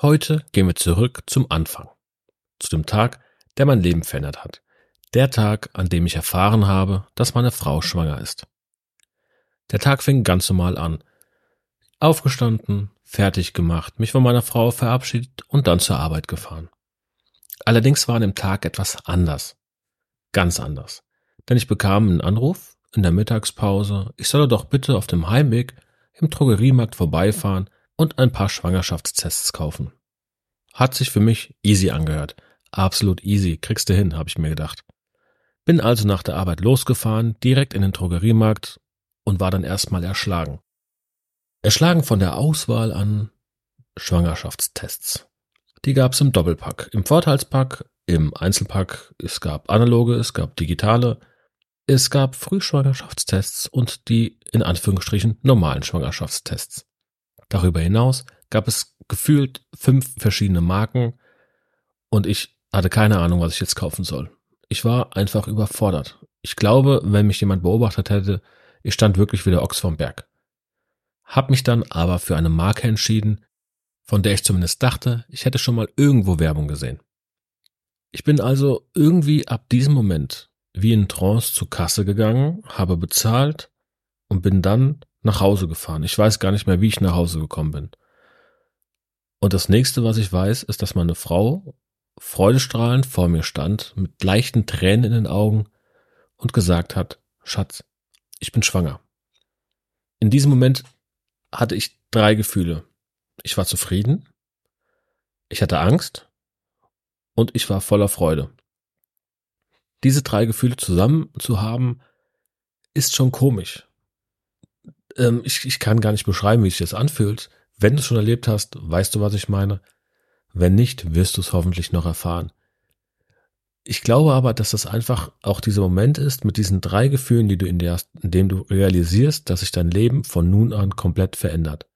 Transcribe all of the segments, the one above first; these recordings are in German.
Heute gehen wir zurück zum Anfang. Zu dem Tag, der mein Leben verändert hat. Der Tag, an dem ich erfahren habe, dass meine Frau schwanger ist. Der Tag fing ganz normal an. Aufgestanden, fertig gemacht, mich von meiner Frau verabschiedet und dann zur Arbeit gefahren. Allerdings war an dem Tag etwas anders. Ganz anders. Denn ich bekam einen Anruf in der Mittagspause, ich solle doch bitte auf dem Heimweg im Drogeriemarkt vorbeifahren und ein paar Schwangerschaftstests kaufen. Hat sich für mich easy angehört. Absolut easy, kriegst du hin, habe ich mir gedacht. Bin also nach der Arbeit losgefahren, direkt in den Drogeriemarkt und war dann erstmal erschlagen. Erschlagen von der Auswahl an Schwangerschaftstests. Die gab's im Doppelpack, im Vorteilspack, im Einzelpack, es gab analoge, es gab digitale, es gab Frühschwangerschaftstests und die in Anführungsstrichen normalen Schwangerschaftstests. Darüber hinaus gab es gefühlt fünf verschiedene Marken und ich hatte keine Ahnung, was ich jetzt kaufen soll. Ich war einfach überfordert. Ich glaube, wenn mich jemand beobachtet hätte, ich stand wirklich wie der Ochs vom Berg. Hab mich dann aber für eine Marke entschieden, von der ich zumindest dachte, ich hätte schon mal irgendwo Werbung gesehen. Ich bin also irgendwie ab diesem Moment wie in Trance zur Kasse gegangen, habe bezahlt und bin dann nach Hause gefahren. Ich weiß gar nicht mehr, wie ich nach Hause gekommen bin. Und das nächste, was ich weiß, ist, dass meine Frau freudestrahlend vor mir stand, mit leichten Tränen in den Augen und gesagt hat, Schatz, ich bin schwanger. In diesem Moment hatte ich drei Gefühle. Ich war zufrieden, ich hatte Angst und ich war voller Freude. Diese drei Gefühle zusammen zu haben, ist schon komisch ähm, ich, ich kann gar nicht beschreiben, wie sich das anfühlt. Wenn du es schon erlebt hast, weißt du, was ich meine. Wenn nicht, wirst du es hoffentlich noch erfahren. Ich glaube aber, dass das einfach auch dieser Moment ist mit diesen drei Gefühlen, die du in dir hast, in dem du realisierst, dass sich dein Leben von nun an komplett verändert.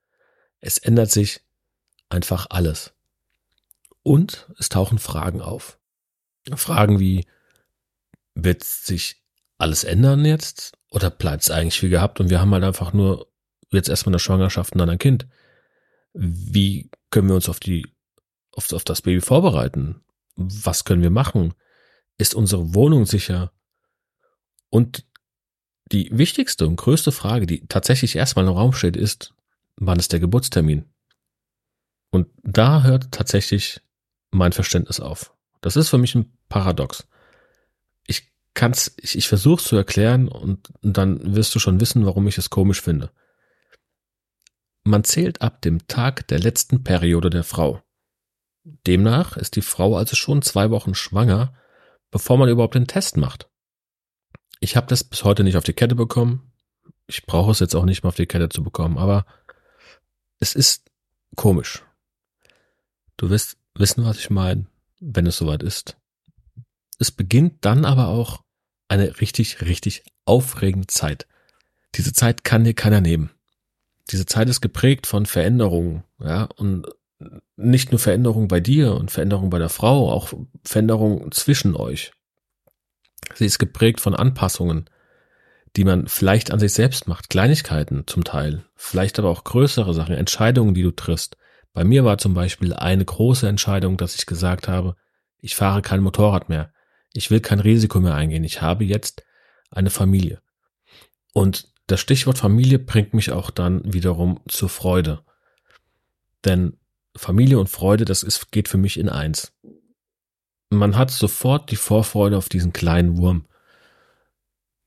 Es ändert sich einfach alles. Und es tauchen Fragen auf. Fragen wie, wird sich alles ändern jetzt? Oder bleibt es eigentlich wie gehabt und wir haben halt einfach nur jetzt erstmal eine Schwangerschaft und dann ein Kind? Wie können wir uns auf die, auf, auf das Baby vorbereiten? Was können wir machen? Ist unsere Wohnung sicher? Und die wichtigste und größte Frage, die tatsächlich erstmal im Raum steht, ist, wann ist der Geburtstermin? Und da hört tatsächlich mein Verständnis auf. Das ist für mich ein Paradox kann's, ich, ich versuche zu erklären und dann wirst du schon wissen, warum ich es komisch finde. Man zählt ab dem Tag der letzten Periode der Frau. Demnach ist die Frau also schon zwei Wochen schwanger, bevor man überhaupt den Test macht. Ich habe das bis heute nicht auf die Kette bekommen. Ich brauche es jetzt auch nicht mehr auf die Kette zu bekommen, aber es ist komisch. Du wirst wissen, was ich meine, wenn es soweit ist. Es beginnt dann aber auch eine richtig, richtig aufregende Zeit. Diese Zeit kann dir keiner nehmen. Diese Zeit ist geprägt von Veränderungen, ja, und nicht nur Veränderungen bei dir und Veränderungen bei der Frau, auch Veränderungen zwischen euch. Sie ist geprägt von Anpassungen, die man vielleicht an sich selbst macht, Kleinigkeiten zum Teil, vielleicht aber auch größere Sachen, Entscheidungen, die du triffst. Bei mir war zum Beispiel eine große Entscheidung, dass ich gesagt habe, ich fahre kein Motorrad mehr. Ich will kein Risiko mehr eingehen. Ich habe jetzt eine Familie. Und das Stichwort Familie bringt mich auch dann wiederum zur Freude. Denn Familie und Freude, das ist, geht für mich in eins. Man hat sofort die Vorfreude auf diesen kleinen Wurm.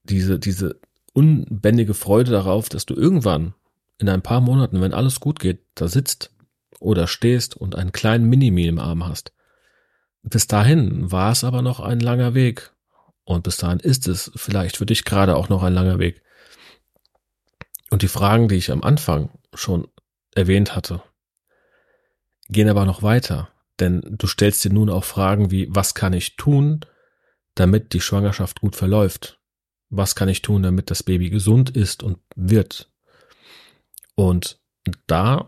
diese, diese unbändige Freude darauf, dass du irgendwann in ein paar Monaten, wenn alles gut geht, da sitzt oder stehst und einen kleinen Minimi im Arm hast. Bis dahin war es aber noch ein langer Weg. Und bis dahin ist es vielleicht für dich gerade auch noch ein langer Weg. Und die Fragen, die ich am Anfang schon erwähnt hatte, gehen aber noch weiter. Denn du stellst dir nun auch Fragen wie, was kann ich tun, damit die Schwangerschaft gut verläuft? Was kann ich tun, damit das Baby gesund ist und wird? Und da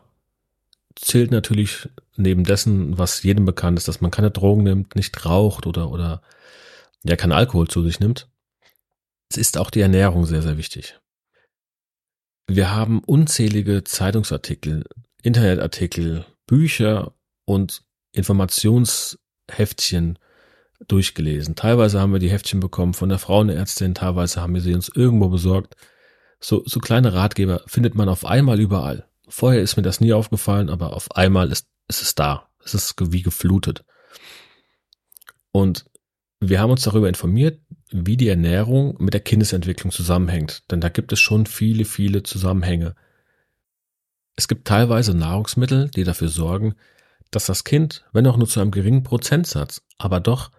zählt natürlich neben dessen, was jedem bekannt ist, dass man keine Drogen nimmt, nicht raucht oder, oder ja, kein Alkohol zu sich nimmt. Es ist auch die Ernährung sehr, sehr wichtig. Wir haben unzählige Zeitungsartikel, Internetartikel, Bücher und Informationsheftchen durchgelesen. Teilweise haben wir die Heftchen bekommen von der Frauenärztin, teilweise haben wir sie uns irgendwo besorgt. So, so kleine Ratgeber findet man auf einmal überall. Vorher ist mir das nie aufgefallen, aber auf einmal ist, ist es da. Es ist wie geflutet. Und wir haben uns darüber informiert, wie die Ernährung mit der Kindesentwicklung zusammenhängt. Denn da gibt es schon viele, viele Zusammenhänge. Es gibt teilweise Nahrungsmittel, die dafür sorgen, dass das Kind, wenn auch nur zu einem geringen Prozentsatz, aber doch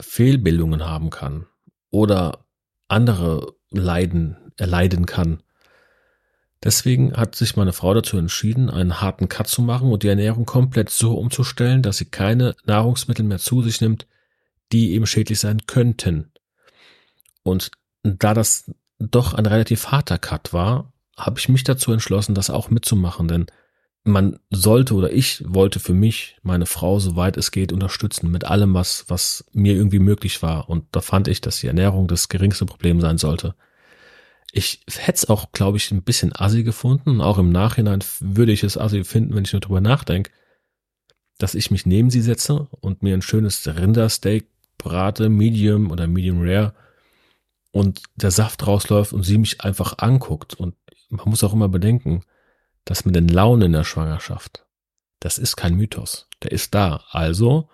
Fehlbildungen haben kann oder andere Leiden erleiden kann. Deswegen hat sich meine Frau dazu entschieden, einen harten Cut zu machen und die Ernährung komplett so umzustellen, dass sie keine Nahrungsmittel mehr zu sich nimmt, die eben schädlich sein könnten. Und da das doch ein relativ harter Cut war, habe ich mich dazu entschlossen, das auch mitzumachen, denn man sollte oder ich wollte für mich meine Frau, soweit es geht, unterstützen mit allem, was, was mir irgendwie möglich war. Und da fand ich, dass die Ernährung das geringste Problem sein sollte. Ich hätte es auch, glaube ich, ein bisschen assi gefunden. Auch im Nachhinein würde ich es assi finden, wenn ich nur drüber nachdenke, dass ich mich neben sie setze und mir ein schönes Rindersteak brate, Medium oder Medium Rare, und der Saft rausläuft und sie mich einfach anguckt. Und man muss auch immer bedenken, dass mit den Launen in der Schwangerschaft, das ist kein Mythos. Der ist da. Also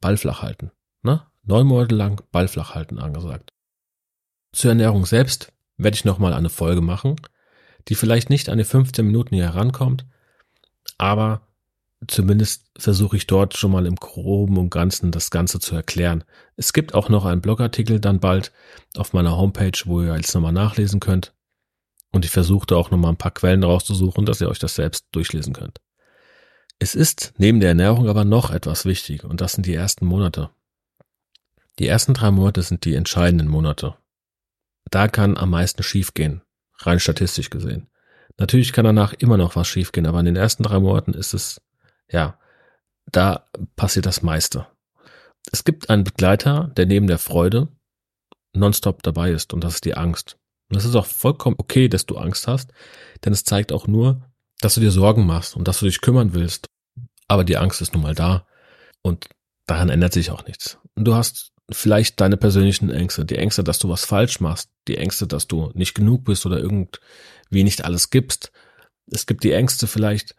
Ball flach halten. Ne? Neun Monate lang Ball flach halten angesagt. Zur Ernährung selbst werde ich nochmal eine Folge machen, die vielleicht nicht an die 15 Minuten hier herankommt, aber zumindest versuche ich dort schon mal im Groben und Ganzen das Ganze zu erklären. Es gibt auch noch einen Blogartikel dann bald auf meiner Homepage, wo ihr jetzt nochmal nachlesen könnt. Und ich versuchte auch nochmal ein paar Quellen rauszusuchen, dass ihr euch das selbst durchlesen könnt. Es ist neben der Ernährung aber noch etwas wichtig und das sind die ersten Monate. Die ersten drei Monate sind die entscheidenden Monate da kann am meisten schiefgehen, rein statistisch gesehen. Natürlich kann danach immer noch was schiefgehen, aber in den ersten drei Monaten ist es, ja, da passiert das meiste. Es gibt einen Begleiter, der neben der Freude nonstop dabei ist und das ist die Angst. Und das ist auch vollkommen okay, dass du Angst hast, denn es zeigt auch nur, dass du dir Sorgen machst und dass du dich kümmern willst. Aber die Angst ist nun mal da und daran ändert sich auch nichts. Und du hast vielleicht deine persönlichen Ängste, die Ängste, dass du was falsch machst, die Ängste, dass du nicht genug bist oder irgendwie nicht alles gibst. Es gibt die Ängste vielleicht,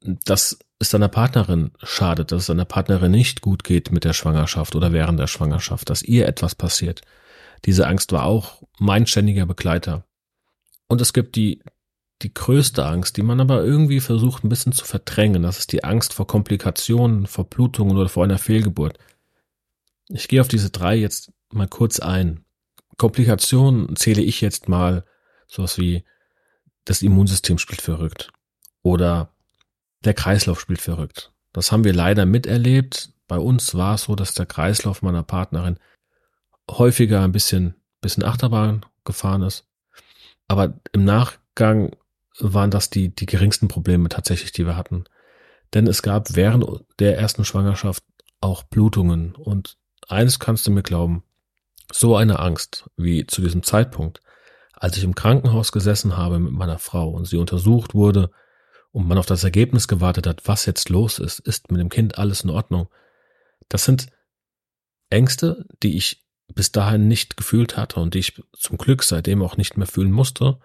dass es deiner Partnerin schadet, dass es deiner Partnerin nicht gut geht mit der Schwangerschaft oder während der Schwangerschaft, dass ihr etwas passiert. Diese Angst war auch mein ständiger Begleiter. Und es gibt die, die größte Angst, die man aber irgendwie versucht ein bisschen zu verdrängen. Das ist die Angst vor Komplikationen, vor Blutungen oder vor einer Fehlgeburt. Ich gehe auf diese drei jetzt mal kurz ein. Komplikationen zähle ich jetzt mal sowas wie das Immunsystem spielt verrückt oder der Kreislauf spielt verrückt. Das haben wir leider miterlebt. Bei uns war es so, dass der Kreislauf meiner Partnerin häufiger ein bisschen, bisschen Achterbahn gefahren ist. Aber im Nachgang waren das die, die geringsten Probleme tatsächlich, die wir hatten. Denn es gab während der ersten Schwangerschaft auch Blutungen und eines kannst du mir glauben, so eine Angst wie zu diesem Zeitpunkt, als ich im Krankenhaus gesessen habe mit meiner Frau und sie untersucht wurde und man auf das Ergebnis gewartet hat, was jetzt los ist, ist mit dem Kind alles in Ordnung. Das sind Ängste, die ich bis dahin nicht gefühlt hatte und die ich zum Glück seitdem auch nicht mehr fühlen musste.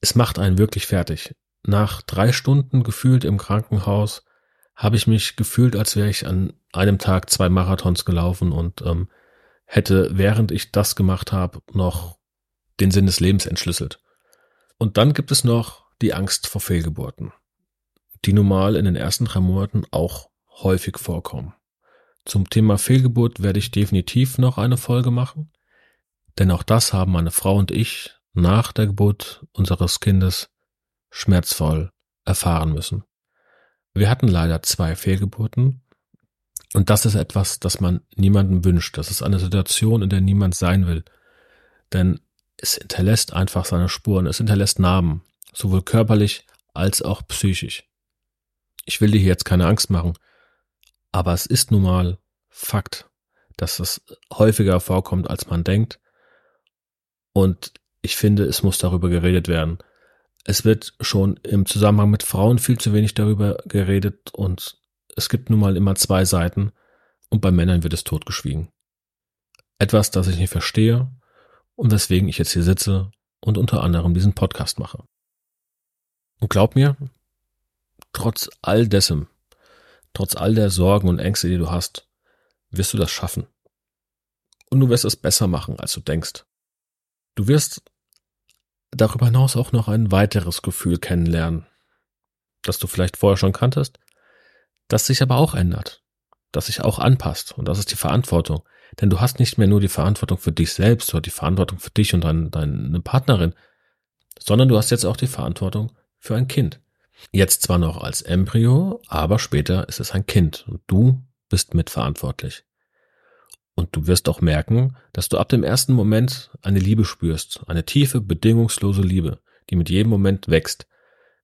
Es macht einen wirklich fertig. Nach drei Stunden gefühlt im Krankenhaus habe ich mich gefühlt, als wäre ich an einem Tag zwei Marathons gelaufen und ähm, hätte, während ich das gemacht habe, noch den Sinn des Lebens entschlüsselt. Und dann gibt es noch die Angst vor Fehlgeburten, die normal in den ersten drei Monaten auch häufig vorkommen. Zum Thema Fehlgeburt werde ich definitiv noch eine Folge machen, denn auch das haben meine Frau und ich nach der Geburt unseres Kindes schmerzvoll erfahren müssen. Wir hatten leider zwei Fehlgeburten und das ist etwas, das man niemandem wünscht. Das ist eine Situation, in der niemand sein will. Denn es hinterlässt einfach seine Spuren, es hinterlässt Narben, sowohl körperlich als auch psychisch. Ich will dir jetzt keine Angst machen, aber es ist nun mal Fakt, dass es häufiger vorkommt, als man denkt. Und ich finde, es muss darüber geredet werden. Es wird schon im Zusammenhang mit Frauen viel zu wenig darüber geredet und es gibt nun mal immer zwei Seiten und bei Männern wird es totgeschwiegen. Etwas, das ich nicht verstehe und weswegen ich jetzt hier sitze und unter anderem diesen Podcast mache. Und glaub mir, trotz all dessen, trotz all der Sorgen und Ängste, die du hast, wirst du das schaffen. Und du wirst es besser machen, als du denkst. Du wirst darüber hinaus auch noch ein weiteres Gefühl kennenlernen, das du vielleicht vorher schon kanntest, das sich aber auch ändert, das sich auch anpasst. Und das ist die Verantwortung. Denn du hast nicht mehr nur die Verantwortung für dich selbst oder die Verantwortung für dich und dein, deine Partnerin, sondern du hast jetzt auch die Verantwortung für ein Kind. Jetzt zwar noch als Embryo, aber später ist es ein Kind und du bist mitverantwortlich. Und du wirst auch merken, dass du ab dem ersten Moment eine Liebe spürst, eine tiefe, bedingungslose Liebe, die mit jedem Moment wächst.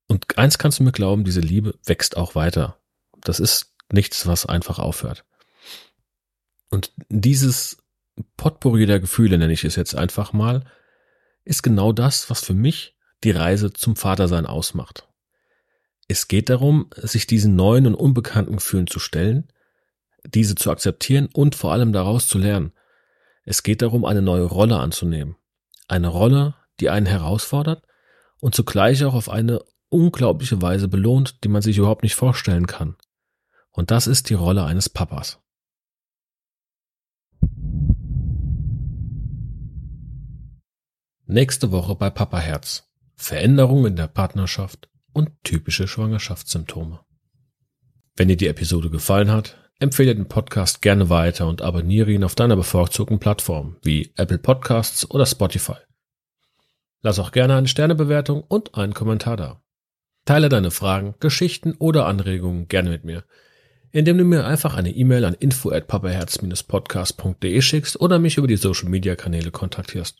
Und eins kannst du mir glauben, diese Liebe wächst auch weiter. Das ist nichts, was einfach aufhört. Und dieses Potpourri der Gefühle, nenne ich es jetzt einfach mal, ist genau das, was für mich die Reise zum Vatersein ausmacht. Es geht darum, sich diesen neuen und unbekannten Gefühlen zu stellen, diese zu akzeptieren und vor allem daraus zu lernen. Es geht darum, eine neue Rolle anzunehmen. Eine Rolle, die einen herausfordert und zugleich auch auf eine unglaubliche Weise belohnt, die man sich überhaupt nicht vorstellen kann. Und das ist die Rolle eines Papas. Nächste Woche bei Papa Herz. Veränderungen in der Partnerschaft und typische Schwangerschaftssymptome. Wenn dir die Episode gefallen hat, empfehle den Podcast gerne weiter und abonniere ihn auf deiner bevorzugten Plattform wie Apple Podcasts oder Spotify. Lass auch gerne eine Sternebewertung und einen Kommentar da. Teile deine Fragen, Geschichten oder Anregungen gerne mit mir, indem du mir einfach eine E-Mail an info at papaherz-podcast.de schickst oder mich über die Social Media Kanäle kontaktierst.